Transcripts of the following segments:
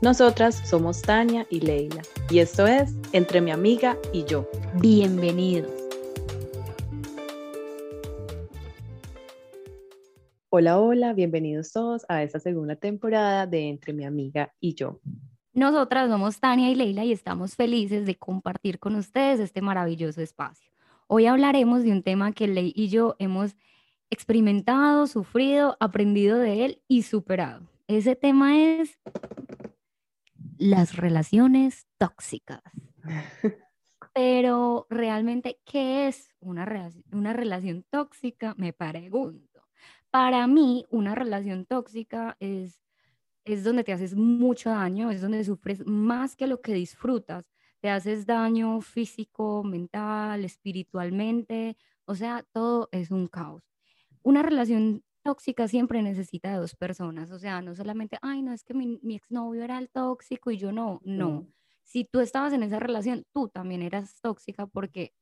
Nosotras somos Tania y Leila y esto es Entre mi amiga y yo. Bienvenidos. Hola, hola, bienvenidos todos a esta segunda temporada de Entre mi amiga y yo. Nosotras somos Tania y Leila y estamos felices de compartir con ustedes este maravilloso espacio. Hoy hablaremos de un tema que Leila y yo hemos experimentado, sufrido, aprendido de él y superado. Ese tema es las relaciones tóxicas. Pero realmente, ¿qué es una, relación, una relación tóxica? Me pregunto. Para mí, una relación tóxica es, es donde te haces mucho daño, es donde sufres más que lo que disfrutas. Te haces daño físico, mental, espiritualmente, o sea, todo es un caos. Una relación tóxica siempre necesita de dos personas, o sea, no solamente, ay, no, es que mi, mi exnovio era el tóxico y yo no, no. Si tú estabas en esa relación, tú también eras tóxica porque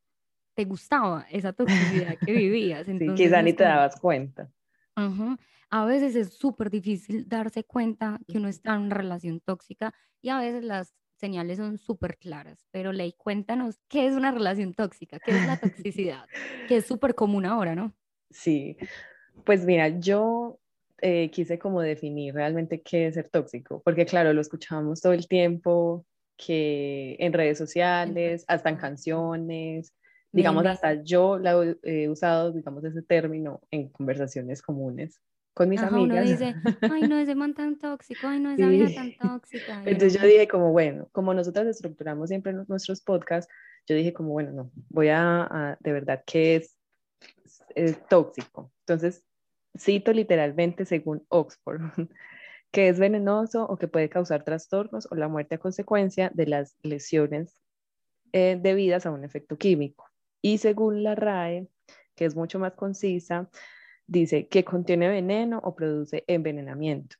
te gustaba esa toxicidad que vivías. Entonces, sí, quizá ni te dabas cuenta. Uh A veces es súper difícil darse cuenta que uno está en una relación tóxica y a veces las señales son súper claras. Pero Ley, cuéntanos, ¿qué es una relación tóxica? ¿Qué es la toxicidad? que es súper común ahora, ¿no? Sí, pues mira, yo eh, quise como definir realmente qué es ser tóxico, porque claro, lo escuchamos todo el tiempo, que en redes sociales, hasta en canciones, digamos, hasta yo la he usado, digamos, ese término en conversaciones comunes con mis Ajá, amigas. Uno dice, ay, no, ese man tan tóxico, ay, no, esa Sí. vida tan tóxica. Entonces yo dije como, bueno, como nosotras estructuramos siempre nu- nuestros podcasts, yo dije como, bueno, no, voy a, a- de verdad, ¿qué es, es tóxico? Entonces, cito literalmente según Oxford, que es venenoso o que puede causar trastornos o la muerte a consecuencia de las lesiones eh, debidas a un efecto químico. Y según la RAE, que es mucho más concisa, dice que contiene veneno o produce envenenamiento.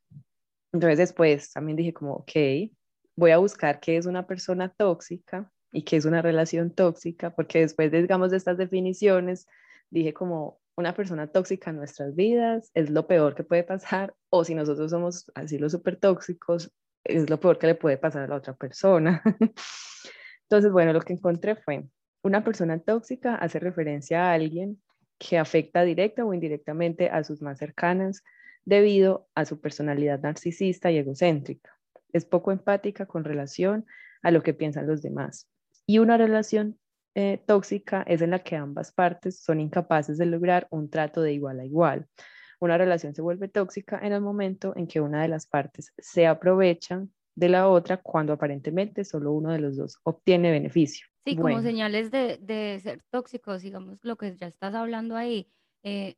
Entonces después también dije como, ok, voy a buscar qué es una persona tóxica y qué es una relación tóxica, porque después, de, digamos, de estas definiciones, dije como una persona tóxica en nuestras vidas es lo peor que puede pasar, o si nosotros somos así los súper tóxicos, es lo peor que le puede pasar a la otra persona. Entonces, bueno, lo que encontré fue, una persona tóxica hace referencia a alguien que afecta directa o indirectamente a sus más cercanas debido a su personalidad narcisista y egocéntrica. Es poco empática con relación a lo que piensan los demás. Y una relación eh, tóxica es en la que ambas partes son incapaces de lograr un trato de igual a igual. Una relación se vuelve tóxica en el momento en que una de las partes se aprovecha de la otra cuando aparentemente solo uno de los dos obtiene beneficio. Sí, como Bueno. señales de, de ser tóxicos, digamos, lo que ya estás hablando ahí, eh,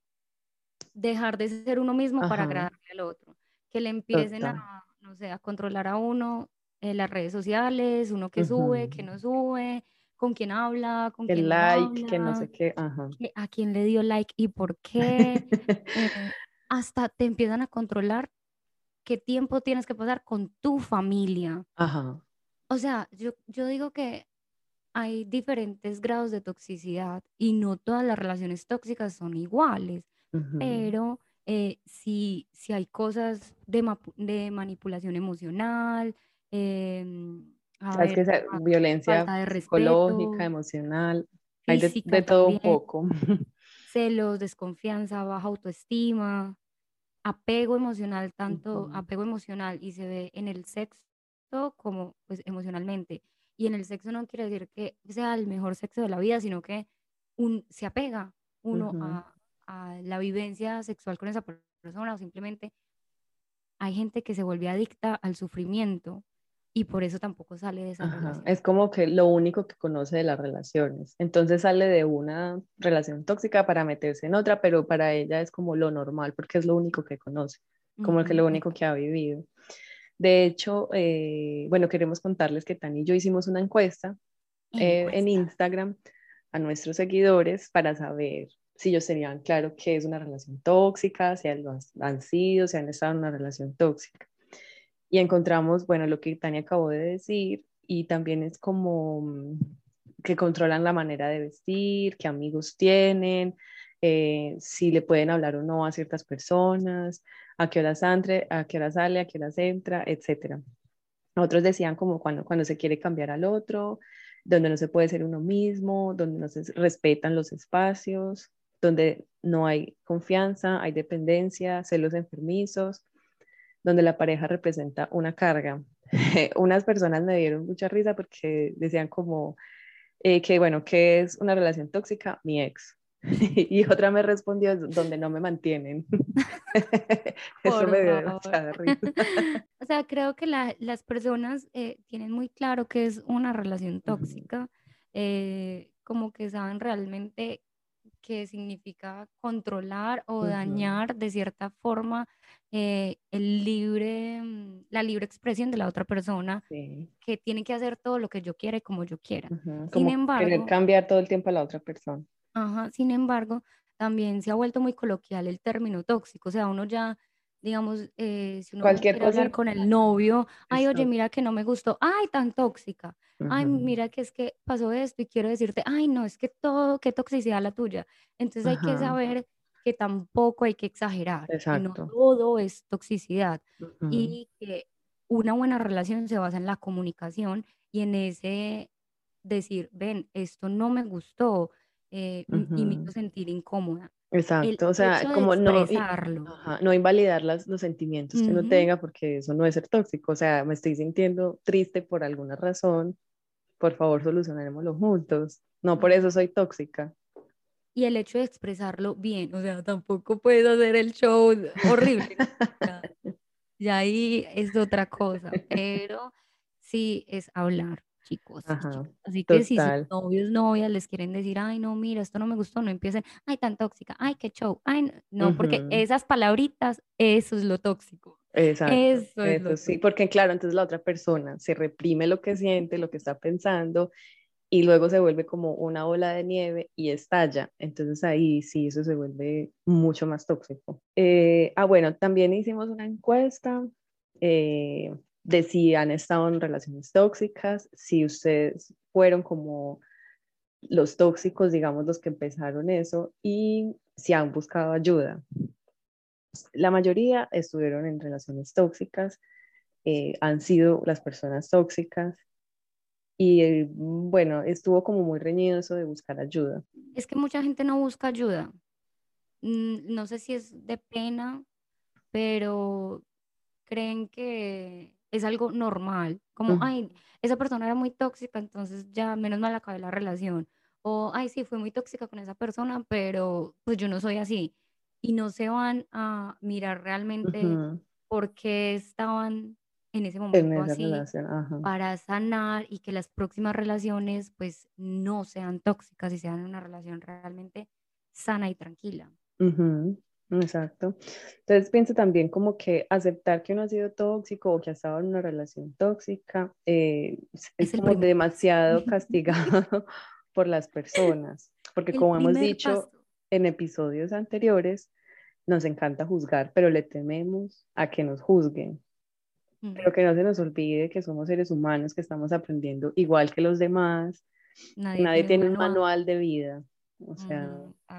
dejar de ser uno mismo para Ajá. agradarle al otro, que le empiecen Total. a, no sé, a controlar a uno en las redes sociales, uno que sube, que no sube, con quién habla, con quién like, que no habla, sé qué, ajá. a quién le dio like y por qué, eh, hasta te empiezan a controlar qué tiempo tienes que pasar con tu familia. Ajá. O sea, yo, yo digo que hay diferentes grados de toxicidad y no todas las relaciones tóxicas son iguales, pero eh, sí, sí hay cosas de, de manipulación emocional, em, a Sabes que ver, esa fa- violencia psicológica, emocional, hay de, todo un poco. celos, desconfianza, baja autoestima, apego emocional, tanto apego emocional y se ve en el sexo como pues emocionalmente. Y en el sexo no quiere decir que sea el mejor sexo de la vida, sino que un, se apega uno a, a, la vivencia sexual con esa persona o simplemente hay gente que se vuelve adicta al sufrimiento y por eso tampoco sale de esa relación. Es como que lo único que conoce de las relaciones. Entonces sale de una relación tóxica para meterse en otra, pero para ella es como lo normal porque es lo único que conoce, como que lo único que ha vivido. De hecho, eh, bueno, queremos contarles que Tani y yo hicimos una encuesta, eh, en Instagram a nuestros seguidores para saber si ellos tenían claro qué es una relación tóxica, si han, han sido, si han estado en una relación tóxica. Y encontramos, bueno, lo que Tania acabó de decir, y también es como mm, que controlan la manera de vestir, qué amigos tienen, eh, si le pueden hablar o no a ciertas personas, a qué horas entre, a qué hora sale, a qué horas entra, etc. Otros decían como cuando, cuando se quiere cambiar al otro, donde no se puede ser uno mismo, donde no se respetan los espacios, donde no hay confianza, hay dependencia, celos enfermizos, donde la pareja representa una carga. Unas personas me dieron mucha risa porque decían como eh, que, bueno, ¿qué es una relación tóxica? Mi ex. y otra me respondió, donde no me mantienen. Eso me dio mucha risa. o sea, creo que las personas eh, tienen muy claro que es una relación tóxica, eh, como que saben realmente qué significa controlar o dañar de cierta forma eh, el libre, mm, la libre expresión de la otra persona, que tiene que hacer todo lo que yo quiera y como yo quiera. Sin embargo, querer cambiar todo el tiempo a la otra persona. Ajá, sin embargo, también se ha vuelto muy coloquial el término tóxico, o sea, uno ya digamos, eh, si uno Cualquier quiere hablar con el novio, ay, oye, mira que no me gustó, ay, tan tóxica, ay, mira que es que pasó esto y quiero decirte, ay, no, es que todo, qué toxicidad la tuya. Entonces hay que saber que tampoco hay que exagerar, que no todo es toxicidad y que una buena relación se basa en la comunicación y en ese decir, ven, esto no me gustó eh, y me hizo sentir incómoda. Exacto, o sea, como no, no invalidar las, los sentimientos que uno tenga porque eso no es ser tóxico, o sea, me estoy sintiendo triste por alguna razón, por favor solucionémoslo juntos, no por eso soy tóxica. Y el hecho de expresarlo bien, o sea, tampoco puedo hacer el show horrible. y ahí es otra cosa, pero sí es hablar chicos. Así que si sus novios, novias les quieren decir, ay, no, mira, esto no me gustó, no empiecen, ay, tan tóxica, ay, qué show, ay, no, porque esas palabritas, eso es lo tóxico. Exacto. Eso, es sí, porque claro, entonces la otra persona se reprime lo que siente, lo que está pensando y luego se vuelve como una ola de nieve y estalla. Entonces ahí sí, eso se vuelve mucho más tóxico. Eh, ah, bueno, también hicimos una encuesta. Eh, de si han estado en relaciones tóxicas, si ustedes fueron como los tóxicos, digamos, los que empezaron eso, y si han buscado ayuda. La mayoría estuvieron en relaciones tóxicas, eh, han sido las personas tóxicas, y eh, bueno, estuvo como muy reñido eso de buscar ayuda. Es que mucha gente no busca ayuda. Mm, no sé si es de pena, pero creen que es algo normal, como, ay, esa persona era muy tóxica, entonces ya menos mal acabé la relación, o, ay, sí, fue muy tóxica con esa persona, pero pues yo no soy así, y no se van a mirar realmente por qué estaban en ese momento así para sanar y que las próximas relaciones pues no sean tóxicas y sean una relación realmente sana y tranquila. Exacto. Entonces pienso también como que aceptar que uno ha sido tóxico o que ha estado en una relación tóxica eh, es, como demasiado castigado por las personas, porque como hemos dicho en episodios anteriores, nos encanta juzgar, pero le tememos a que nos juzguen. Pero que no se nos olvide que somos seres humanos, que estamos aprendiendo igual que los demás. Nadie, tiene un manual de vida. O sea,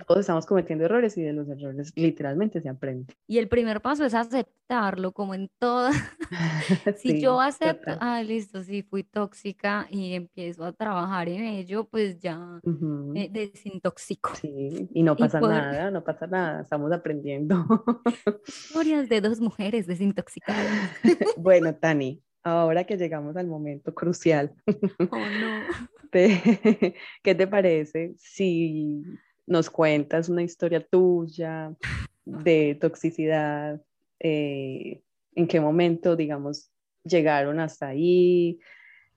todos estamos cometiendo errores y de los errores literalmente se aprende. Y el primer paso es aceptarlo, como en todas. si yo acepto, ah, listo, sí, fui tóxica y empiezo a trabajar en ello, pues ya me desintoxico. Sí, y no pasa nada, no pasa nada, estamos aprendiendo. Historias de dos mujeres desintoxicadas. bueno, Tani, ahora que llegamos al momento crucial, Oh, no. Te- ¿qué te parece si nos cuentas una historia tuya de toxicidad? eh, ¿en qué momento, digamos, llegaron hasta ahí?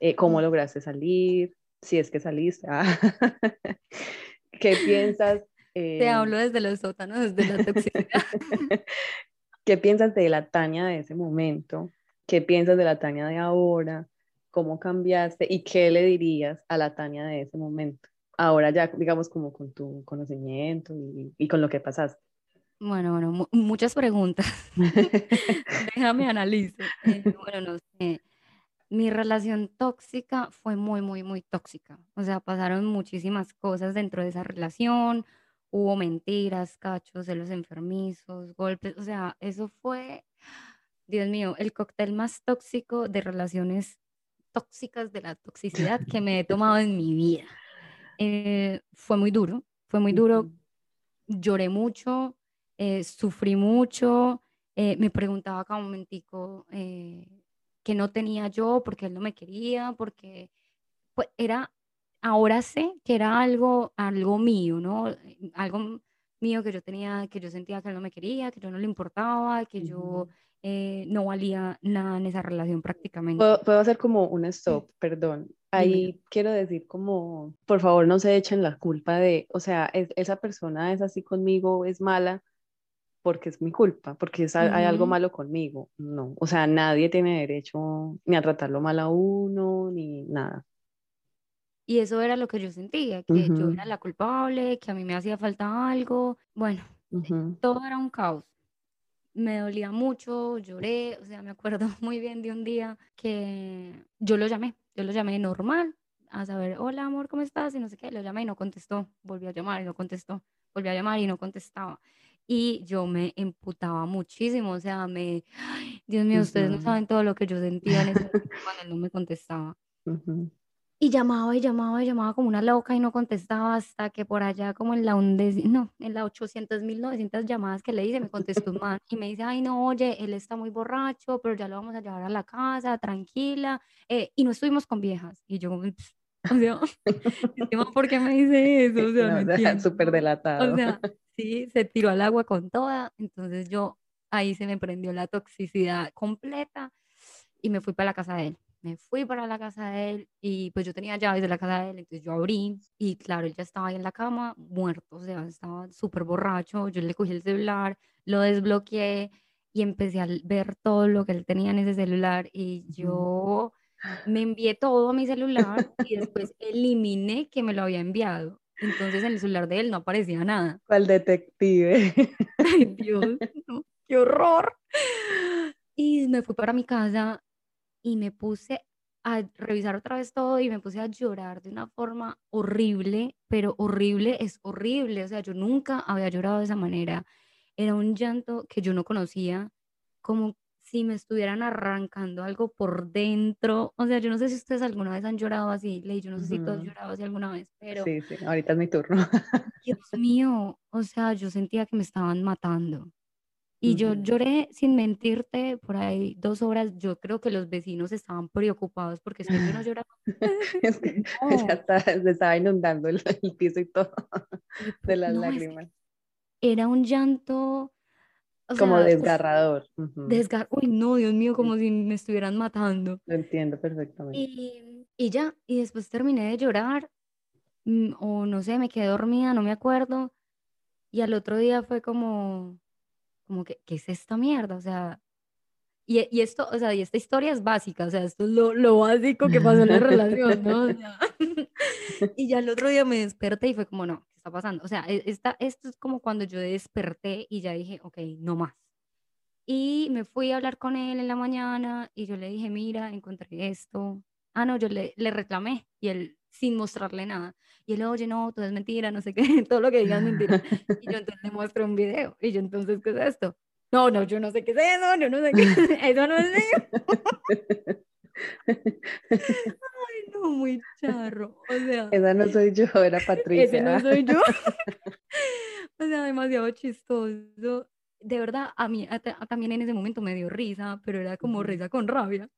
Eh, ¿cómo lograste salir? Si es que saliste. Ah. ¿Qué piensas? Te eh, hablo desde los sótanos, desde la toxicidad. ¿Qué piensas de la Tania de ese momento? ¿Qué piensas de la Tania de ahora? ¿Cómo cambiaste? ¿Y qué le dirías a la Tania de ese momento? Ahora ya, digamos, como con tu conocimiento y, con lo que pasaste. Bueno, bueno, mu- muchas preguntas. Déjame analizar. bueno, no sé. Mi relación tóxica fue muy, muy, muy tóxica. O sea, pasaron muchísimas cosas dentro de esa relación. Hubo mentiras, cachos, celos enfermizos, golpes. O sea, eso fue, Dios mío, el cóctel más tóxico de relaciones tóxicas de la toxicidad que me he tomado en mi vida. Eh, fue muy duro, fue muy duro. Lloré mucho, eh, sufrí mucho. eh, me preguntaba cada momentico eh, que no tenía yo, porque él no me quería, porque pues, era, ahora sé que era algo, algo mío, ¿no? Algo mío que yo tenía, que yo sentía que él no me quería, que yo no le importaba, que yo. Eh, no valía nada en esa relación prácticamente. Puedo, puedo hacer como un stop, perdón. Ahí quiero decir como, por favor, no se echen la culpa de, o sea, es- esa persona es así conmigo, es mala porque es mi culpa, porque es, a- hay algo malo conmigo. No, o sea, nadie tiene derecho ni a tratarlo mal a uno, ni nada. Y eso era lo que yo sentía, que yo era la culpable, que a mí me hacía falta algo. Bueno, todo era un caos. Me dolía mucho, lloré, o sea, me acuerdo muy bien de un día que yo lo llamé, yo lo llamé normal, a saber, hola amor, ¿cómo estás? Y no sé qué, lo llamé y no contestó, volví a llamar y no contestó, volví a llamar y no contestaba. Y yo me emputaba muchísimo, o sea, me, ay, Dios mío, ustedes no saben todo lo que yo sentía en ese momento cuando él no me contestaba. ujú. Y llamaba y llamaba y llamaba como una loca y no contestaba hasta que por allá como en la undécima, no, en la 800.900 llamadas que le hice me contestó un man y me dice, ay no, oye, él está muy borracho, pero ya lo vamos a llevar a la casa, tranquila. eh, y no estuvimos con viejas. Y yo o sea, ¿por qué me dice eso? O sea, no No, o súper O delatado. sea, sí, se tiró al agua con toda. Entonces yo, ahí se me prendió la toxicidad completa y me fui para la casa de él. Me fui para la casa de él y pues yo tenía llaves de la casa de él, entonces yo abrí y claro, él ya estaba ahí en la cama, muerto, o sea, estaba súper borracho. Yo le cogí el celular, lo desbloqueé y empecé a ver todo lo que él tenía en ese celular y yo me envié todo a mi celular y después eliminé que me lo había enviado. Entonces en el celular de él no aparecía nada. ¿Cuál detective? Ay, Dios, no, qué horror. Y me fui para mi casa y me puse a revisar otra vez todo y me puse a llorar de una forma horrible, pero horrible es horrible. O sea, yo nunca había llorado de esa manera. Era un llanto que yo no conocía, como si me estuvieran arrancando algo por dentro. O sea, yo no sé si ustedes alguna vez han llorado así, Ley, yo no sé si tú has Ujú. llorado así alguna vez, pero Sí, sí, ahorita es mi turno. Dios mío, o sea, yo sentía que me estaban matando. Y yo lloré, sin mentirte, por ahí dos horas. Yo creo que los vecinos estaban preocupados porque lloraba. Es que ya No, está, se estaba inundando el, el piso y todo de pu- las no, lágrimas. era un llanto, Como sea, desgarrador. Desgar, uy, no, Dios mío, como si me estuvieran matando. lo entiendo perfectamente. Y, y ya, y después terminé de llorar, mm, o no sé, me quedé dormida, no me acuerdo. Y al otro día fue como, como que, ¿qué es esta mierda? O sea, Y, y esto, o sea, y esta historia es básica, o sea, esto es lo, lo básico que pasó en la relación, ¿no? O sea, y ya el otro día me desperté y fue como, no, ¿qué está pasando? O sea, e- esta, esto es como cuando yo desperté y ya dije, ok, no más. Y me fui a hablar con él en la mañana y yo le dije, mira, encontré esto. Ah, no, yo le, le reclamé y él sin mostrarle nada. Y él, oye, no, todo es mentira, no sé qué, todo lo que digas es mentira. Y yo entonces le muestro un video. Y yo, entonces, ¿qué es esto? No, no, yo no sé qué es eso, yo no sé qué es eso, no es mío. Ay, no, muy charro. O sea, Esa no soy yo, era ese Patricia. no soy yo. O sea, demasiado chistoso. De verdad, a mí a- a- también en ese momento me dio risa, pero era como risa con rabia.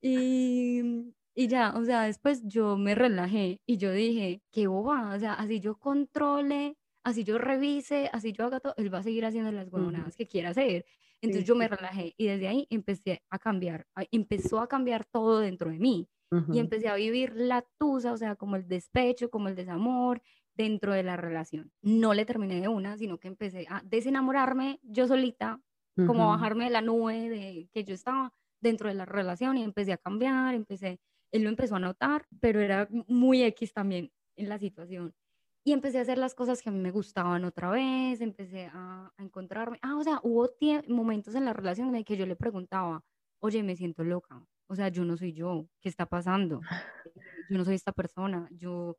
Y, y ya, o sea, después yo me relajé y yo dije, qué boba, o sea, así yo controle, así yo revise, así yo haga todo, él va a seguir haciendo las huevonadas que quiera hacer. Entonces yo me relajé y desde ahí empecé a cambiar, empezó a cambiar todo dentro de mí y empecé a vivir la tusa, o sea, como el despecho, como el desamor dentro de la relación. No le terminé de una, sino que empecé a desenamorarme yo solita, como a bajarme de la nube de que yo estaba dentro de la relación y empecé a cambiar, empecé, él lo empezó a notar, pero era muy X también en la situación. Y empecé a hacer las cosas que a mí me gustaban otra vez, empecé a, a encontrarme. Ah, o sea, hubo momentos en la relación en que yo le preguntaba, oye, me siento loca, o sea, yo no soy yo, ¿qué está pasando? Yo no soy esta persona, yo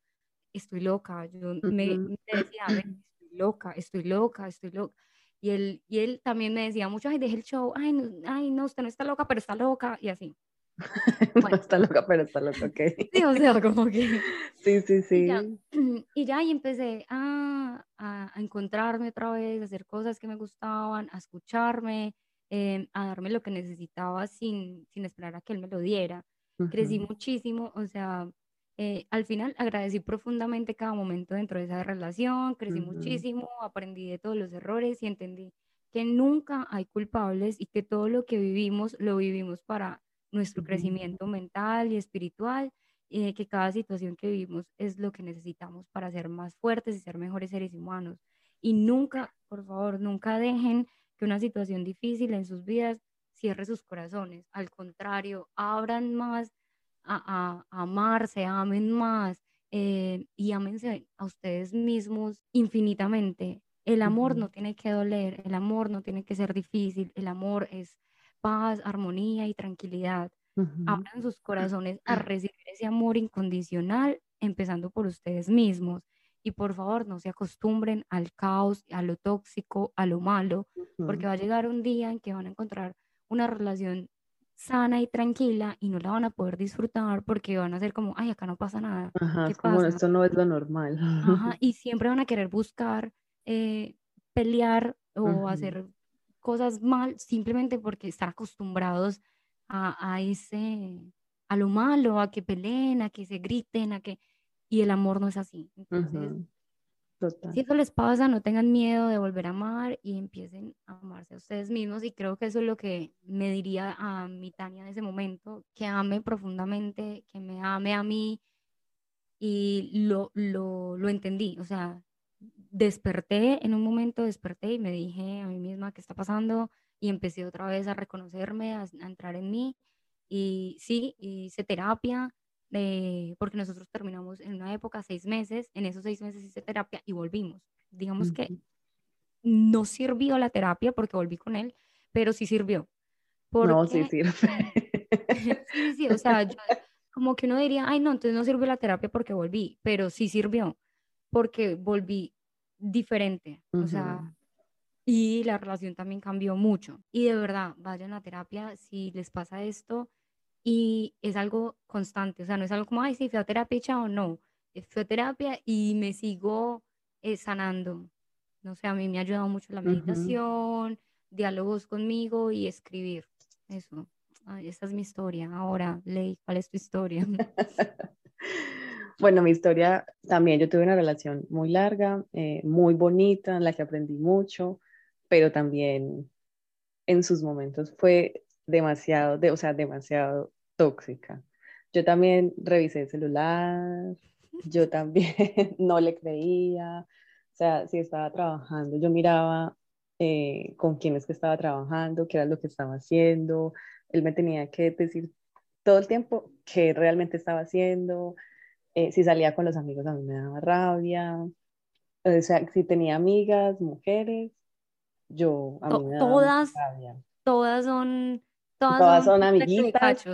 estoy loca, yo me, decía, estoy loca, estoy loca, estoy loca. Y él, y él también me decía mucho, ay, deje el show, ay no, ay, no, usted no está loca, pero está loca, y así. no está loca, pero está loca, ok. Sí, o sea, como que... Sí, sí, sí. Y ya, y, ya, y empecé a, a, a, encontrarme otra vez, a hacer cosas que me gustaban, a escucharme, eh, a darme lo que necesitaba sin, sin esperar a que él me lo diera. Crecí muchísimo, o sea, eh, al final agradecí profundamente cada momento dentro de esa relación, crecí muchísimo, aprendí de todos los errores y entendí que nunca hay culpables y que todo lo que vivimos lo vivimos para nuestro crecimiento mental y espiritual y que cada situación que vivimos es lo que necesitamos para ser más fuertes y ser mejores seres humanos. Y nunca, por favor, nunca dejen que una situación difícil en sus vidas cierre sus corazones. Al contrario, abran más a, amarse, amen más eh, y ámense a ustedes mismos infinitamente. El amor no tiene que doler, el amor no tiene que ser difícil, el amor es paz, armonía y tranquilidad. Abran sus corazones a recibir ese amor incondicional, empezando por ustedes mismos y por favor no se acostumbren al caos, a lo tóxico, a lo malo, porque va a llegar un día en que van a encontrar una relación sana y tranquila y no la van a poder disfrutar porque van a ser como, ay, acá no pasa nada. Ajá, como esto no es lo normal. Ajá, y siempre van a querer buscar eh, pelear o hacer cosas mal simplemente porque están acostumbrados a, a ese, a lo malo, a que peleen, a que se griten, a que y el amor no es así. Entonces, si eso les pasa, no tengan miedo de volver a amar y empiecen a amarse a ustedes mismos. Y creo que eso es lo que me diría a mi Tania en ese momento, que ame profundamente, que me ame a mí. Y lo, lo, lo entendí, o sea, desperté en un momento, desperté y me dije a mí misma qué está pasando y empecé otra vez a reconocerme, a, a entrar en mí. Y sí, hice terapia, eh, porque nosotros terminamos en una época seis meses, en esos seis meses hice terapia y volvimos. Digamos que no sirvió la terapia porque volví con él, pero sí sirvió. No, sí sirve. sí, sí, o sea, como que uno diría, ay, no, entonces no sirvió la terapia porque volví, pero sí sirvió porque volví diferente, o sea, y la relación también cambió mucho. Y de verdad, vayan a terapia si les pasa esto y es algo constante, o sea, no es algo como, ay, sí, fui a terapia o no, fui a terapia y me sigo eh, sanando. No sé, a mí me ha ayudado mucho la meditación, diálogos conmigo y escribir. Eso, esa es mi historia. Ahora, Ley, ¿cuál es tu historia? bueno, mi historia también, yo tuve una relación muy larga, eh, muy bonita, en la que aprendí mucho, pero también en sus momentos fue demasiado, de, o sea, demasiado tóxica. Yo también revisé el celular, yo también no le creía, o sea, si estaba trabajando, yo miraba eh, con quién es que estaba trabajando, qué era lo que estaba haciendo, él me tenía que decir todo el tiempo qué realmente estaba haciendo, eh, si salía con los amigos a mí me daba rabia, o sea, si tenía amigas, mujeres, yo a mí me daba todas, rabia. Todas son Todas, son, amiguitas.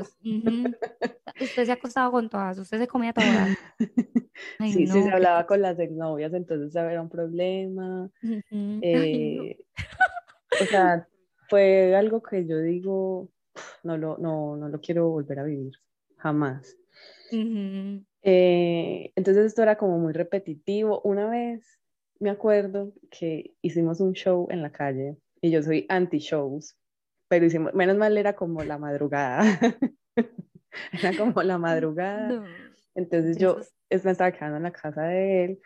Usted se ha acostado con todas, usted se comía todas. sí, sí, se hablaba con las exnovias, entonces era un problema. Eh, o sea, fue algo que yo digo, no lo, no, no lo quiero volver a vivir, jamás. Eh, entonces esto era como muy repetitivo. Una vez me acuerdo que hicimos un show en la calle y yo soy anti-shows pero hicimos, menos mal era como la madrugada. era como la madrugada. Entonces yo me estaba quedando en la casa de él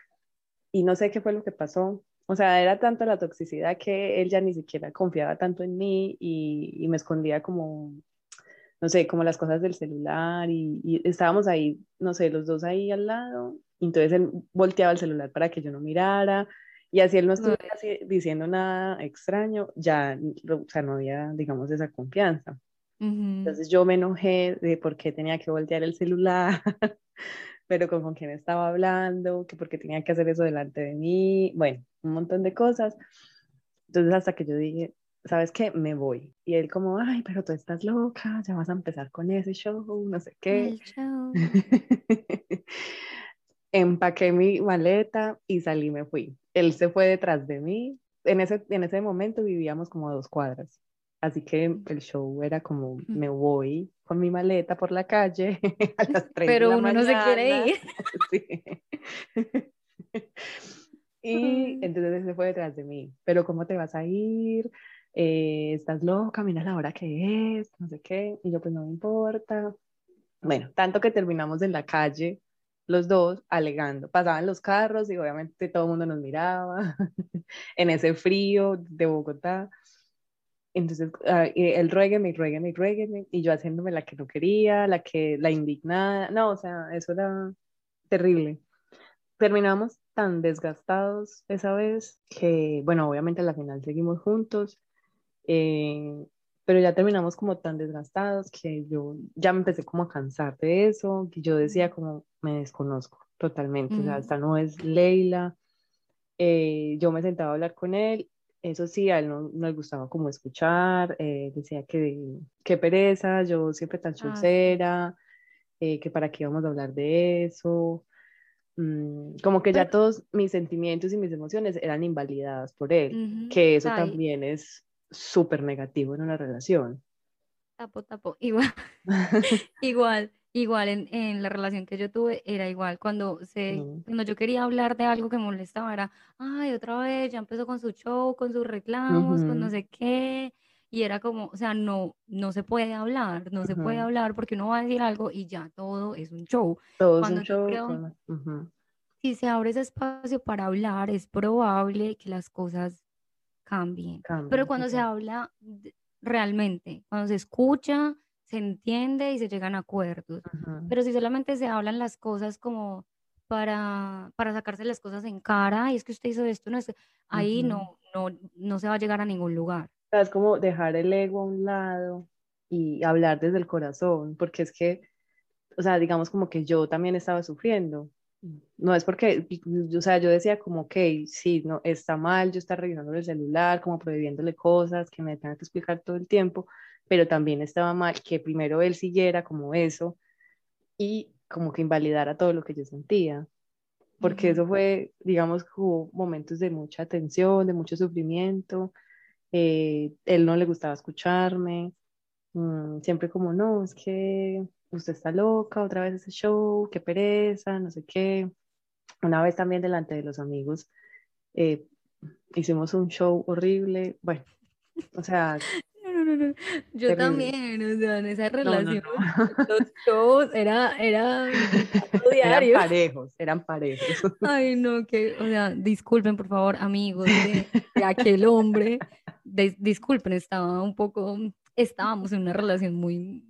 y no sé qué fue lo que pasó. O sea, era tanta la toxicidad que él ya ni siquiera confiaba tanto en mí y, y me escondía como, no sé, como las cosas del celular y, y, estábamos ahí, no sé, los dos ahí al lado. Entonces él volteaba el celular para que yo no mirara y así él no estuvo diciendo nada extraño, ya, o sea, no había, digamos, esa confianza. Entonces yo me enojé de por qué tenía que voltear el celular, pero con, con quién estaba hablando, que por qué tenía que hacer eso delante de mí, bueno, un montón de cosas. Entonces hasta que yo dije, ¿sabes qué? Me voy. Y él como, ay, pero tú estás loca, ya vas a empezar con ese show, no sé qué. El show. Empaqué mi maleta y salí, me fui. Él se fue detrás de mí. En ese, en ese momento vivíamos como a dos cuadras. Así que el show era como, me voy con mi maleta por la calle a las 3 Pero de la uno no se quiere ir. Y entonces se fue detrás de mí. Pero ¿cómo te vas a ir? Eh, ¿Estás loca? Mira la hora que es, no sé qué. Y yo pues no me importa. Bueno, tanto que terminamos en la calle los dos alegando. Pasaban los carros y obviamente todo el mundo nos miraba en ese frío de Bogotá. Entonces, uh, él ruégueme ruégueme ruégueme, y yo haciéndome la que no quería, la que, la indignada, no, o sea, eso era terrible. Terminamos tan desgastados esa vez que, bueno, obviamente a la final seguimos juntos, eh, pero ya terminamos como tan desgastados que yo ya me empecé como a cansar de eso, que yo decía como, me desconozco totalmente, o sea, esta no es Leila. Eh, yo me sentaba a hablar con él, eso sí, a él no, no le gustaba como escuchar, eh, decía que qué pereza, yo siempre tan chulcera, ah, eh, que para qué íbamos a hablar de eso, mm, como que ya todos mis sentimientos y mis emociones eran invalidadas por él, que eso también es súper negativo en una relación. Tapo, tapo, igual, igual. Igual en, en, la relación que yo tuve era igual. Cuando, se, cuando yo quería hablar de algo que molestaba, era, ay, otra vez, ya empezó con su show, con sus reclamos, con no sé qué. Y era como, o sea, no, no se puede hablar, no se puede hablar porque uno va a decir algo y ya todo es un show. Todo cuando es un show. Creo, Si se abre ese espacio para hablar, es probable que las cosas cambien. Pero cuando se habla realmente, cuando se escucha, se entiende y se llegan a acuerdos. Pero si solamente se hablan las cosas como para, para sacarse las cosas en cara, y es que usted hizo esto, no es, ahí no, no, no se va a llegar a ningún lugar. Es como dejar el ego a un lado y hablar desde el corazón, porque es que, o sea, digamos como que yo también estaba sufriendo. No es porque, o sea, yo decía como, ok, sí, no, está mal, yo estaba revisando el celular, como prohibiéndole cosas que me tengan que explicar todo el tiempo, pero también estaba mal que primero él siguiera como eso y como que invalidara todo lo que yo sentía, porque eso fue, digamos, hubo momentos de mucha tensión, de mucho sufrimiento, eh, él no le gustaba escucharme, mm, siempre como, no, es que usted está loca, otra vez ese show, qué pereza, no sé qué. Una vez también delante de los amigos eh, hicimos un show horrible, bueno, o sea, yo también, o sea, en esa relación, los shows era, era Eran parejos, eran parejos. Ay, no, que, o sea, disculpen, por favor, amigos de, aquel hombre, disculpen, estaba un poco, estábamos en una relación muy...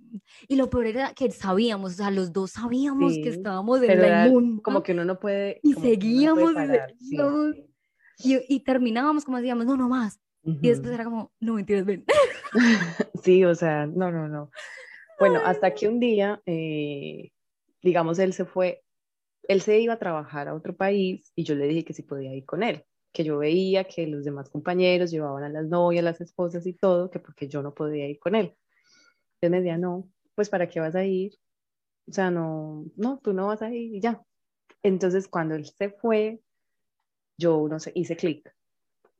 Y lo peor era que sabíamos, o sea, los dos sabíamos que estábamos en la inmunda. Como que uno no puede... Y seguíamos, y, y, terminábamos como decíamos, no, no más, y después era como, no mentiras, ven. sí, o sea, no, no, no. Bueno, hasta que un día, eh, digamos, él se fue, él se iba a trabajar a otro país y yo le dije que sí podía ir con él, que yo veía que los demás compañeros llevaban a las novias, las esposas y todo, que porque yo no podía ir con él. Él me decía, no, pues ¿para qué vas a ir? O sea, no, no, tú no vas a ir y ya. Entonces, cuando él se fue, yo, no sé, hice clic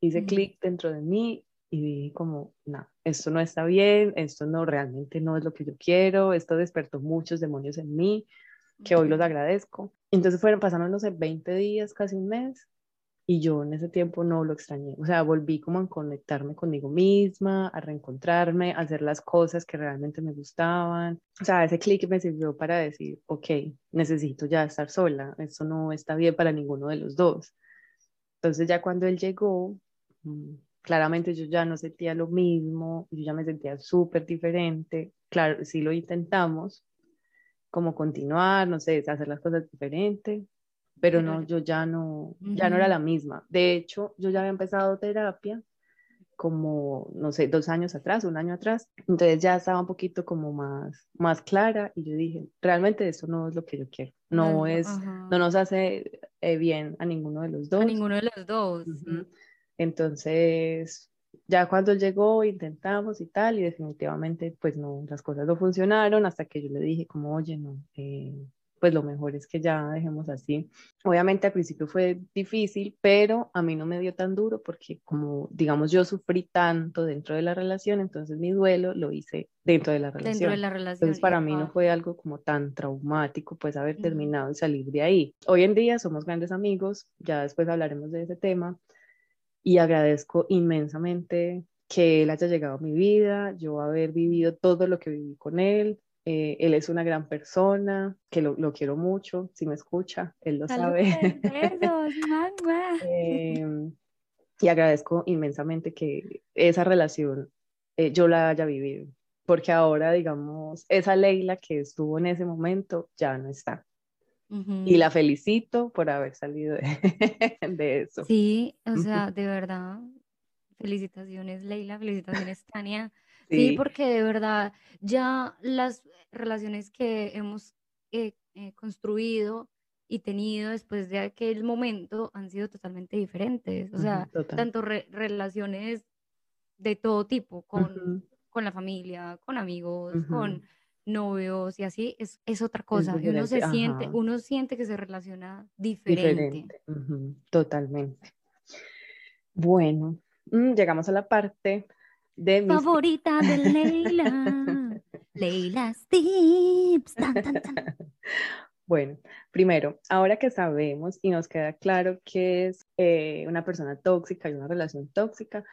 hice clic dentro de mí y dije como, no, esto no está bien, esto no realmente no es lo que yo quiero, esto despertó muchos demonios en mí, que hoy los agradezco. Entonces fueron pasando, no sé, 20 días, casi un mes, y yo en ese tiempo no lo extrañé. O sea, volví como a conectarme conmigo misma, a reencontrarme, a hacer las cosas que realmente me gustaban. O sea, ese clic me sirvió para decir, ok, necesito ya estar sola, esto no está bien para ninguno de los dos. Entonces ya cuando él llegó, mm, claramente yo ya no sentía lo mismo, yo ya me sentía súper diferente. Claro, sí lo intentamos, como continuar, no sé, hacer las cosas diferentes, pero no, yo ya no, ya no era la misma. De hecho, yo ya había empezado terapia como, no sé, dos años atrás, un año atrás, entonces ya estaba un poquito como más, más clara y yo dije, realmente eso no es lo que yo quiero, no es, no nos hace eh, bien a ninguno de los dos. A ninguno de los dos. Entonces, ya cuando llegó, intentamos y tal, y definitivamente, pues no, las cosas no funcionaron hasta que yo le dije como, oye, no, eh, pues lo mejor es que ya dejemos así. Obviamente al principio fue difícil, pero a mí no me dio tan duro porque como digamos yo sufrí tanto dentro de la relación, entonces mi duelo lo hice dentro de la relación. Dentro de la relación. Entonces para mí no fue algo como tan traumático pues haber terminado y salir de ahí. Hoy en día somos grandes amigos, ya después hablaremos de ese tema y agradezco inmensamente que él haya llegado a mi vida, yo haber vivido todo lo que viví con él, eh, él es una gran persona, que lo, lo, quiero mucho, si me escucha, él lo sabe. eh, y agradezco inmensamente que esa relación eh, yo la haya vivido, porque ahora, digamos, esa Leila que estuvo en ese momento ya no está. Y la felicito por haber salido de, de eso. Sí, o sea, de verdad, felicitaciones Leila, felicitaciones Tania. Sí. porque de verdad ya las relaciones que hemos eh, eh, construido y tenido después de aquel momento han sido totalmente diferentes. O sea, tanto relaciones de todo tipo, con, con la familia, con amigos, con novios y así, es, es otra cosa. y uno se siente, uno siente que se relaciona diferente. Totalmente. Bueno, mm, llegamos a la parte de Favorita de Leila. Leila's Tips. Bueno, primero, ahora que sabemos y nos queda claro que es eh, una persona tóxica y una relación tóxica,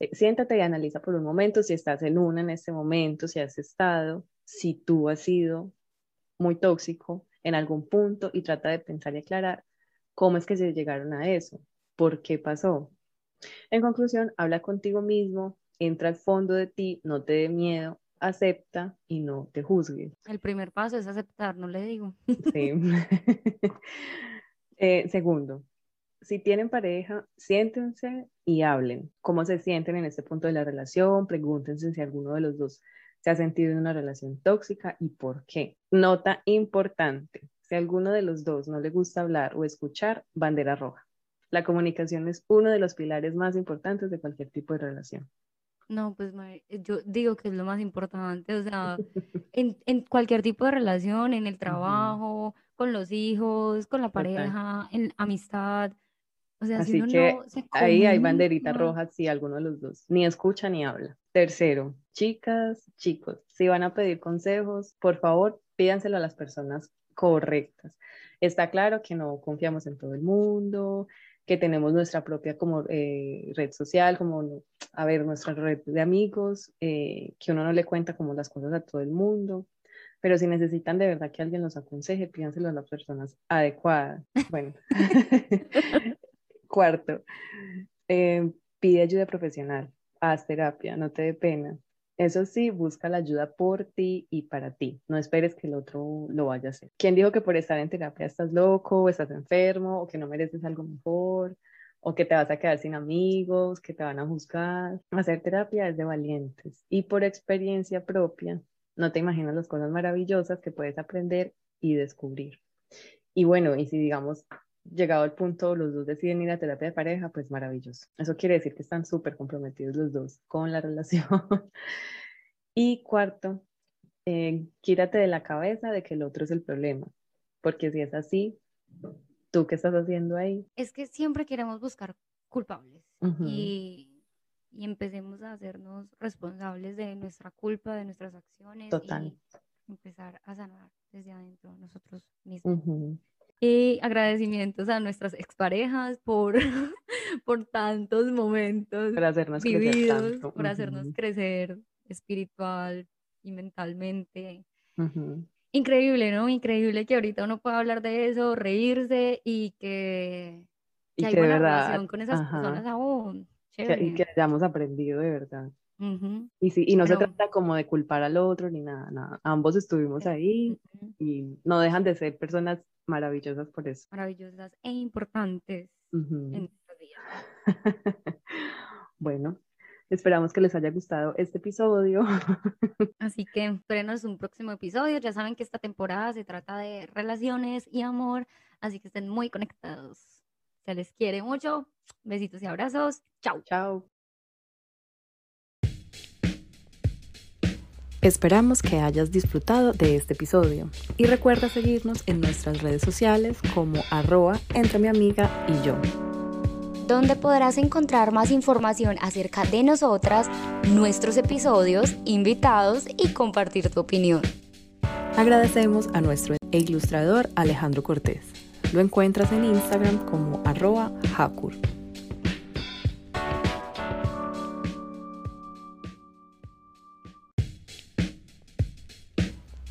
eh, siéntate y analiza por un momento si estás en una en este momento, si has estado, si tú has sido muy tóxico en algún punto y trata de pensar y aclarar cómo es que se llegaron a eso, por qué pasó. En conclusión, habla contigo mismo, entra al fondo de ti, no te dé miedo, acepta y no te juzgue. El primer paso es aceptar, no le digo. Sí. Eh, segundo, si tienen pareja, siéntense y hablen. ¿Cómo se sienten en este punto de la relación? Pregúntense si alguno de los dos se ha sentido en una relación tóxica y por qué. Nota importante, si alguno de los dos no le gusta hablar o escuchar, bandera roja. La comunicación es uno de los pilares más importantes de cualquier tipo de relación. No, pues eh, yo digo que es lo más importante, o sea, en, en cualquier tipo de relación, en el trabajo, con los hijos, con la pareja, en amistad. O sea, si uno que no se ahí hay banderita roja si alguno de los dos ni escucha ni habla. Tercero, chicas, chicos, si van a pedir consejos, por favor, pídanselo a las personas correctas. Está claro que no confiamos en todo el mundo, que tenemos nuestra propia como eh, red social, como, a ver, nuestra red de amigos, eh, que uno no le cuenta como las cosas a todo el mundo, pero si necesitan de verdad que alguien los aconseje, pídanselo a las personas adecuadas. Bueno, cuarto, eh, pide ayuda profesional, haz terapia, no te dé pena. Eso sí, busca la ayuda por ti y para ti. No esperes que el otro lo vaya a hacer. ¿Quién dijo que por estar en terapia estás loco o estás enfermo o que no mereces algo mejor o que te vas a quedar sin amigos, que te van a juzgar? Hacer terapia es de valientes y por experiencia propia no te imaginas las cosas maravillosas que puedes aprender y descubrir. Y bueno, y si digamos llegado al punto, los dos deciden ir a terapia de pareja, pues maravilloso. Eso quiere decir que están súper comprometidos los dos con la relación. y cuarto, eh, quírate de la cabeza de que el otro es el problema, porque si es así, ¿tú qué estás haciendo ahí? Es que siempre queremos buscar culpables y, y, empecemos a hacernos responsables de nuestra culpa, de nuestras acciones. Total. Y empezar a sanar desde adentro nosotros mismos. Y agradecimientos a nuestras exparejas por, por tantos momentos Para hacernos crecer vividos, tanto. por hacernos Ujú, crecer espiritual y mentalmente. ujú. Increíble, ¿no? Increíble que ahorita uno pueda hablar de eso, reírse y que, Y que hay que de buena verdad, relación con esas ajá, personas aún. que, y Chévere. que hayamos aprendido de verdad. Ujú. Y sí, y no se Bueno, trata como de culpar al otro ni nada, nada. Ambos estuvimos ahí y no dejan de ser personas maravillosas por eso. maravillosas e importantes en nuestras vidas. Bueno, esperamos que les haya gustado este episodio. Así que espérenos un próximo episodio. Ya saben que esta temporada se trata de relaciones y amor, así que estén muy conectados. Se les quiere mucho. Besitos y abrazos. Chao. Chao. Esperamos que hayas disfrutado de este episodio y recuerda seguirnos en nuestras redes sociales como arroba entre mi amiga y yo. donde podrás encontrar más información acerca de nosotras, nuestros episodios, invitados y compartir tu opinión. Agradecemos a nuestro ilustrador Alejandro Cortés. Lo encuentras en Instagram como arroba hakur.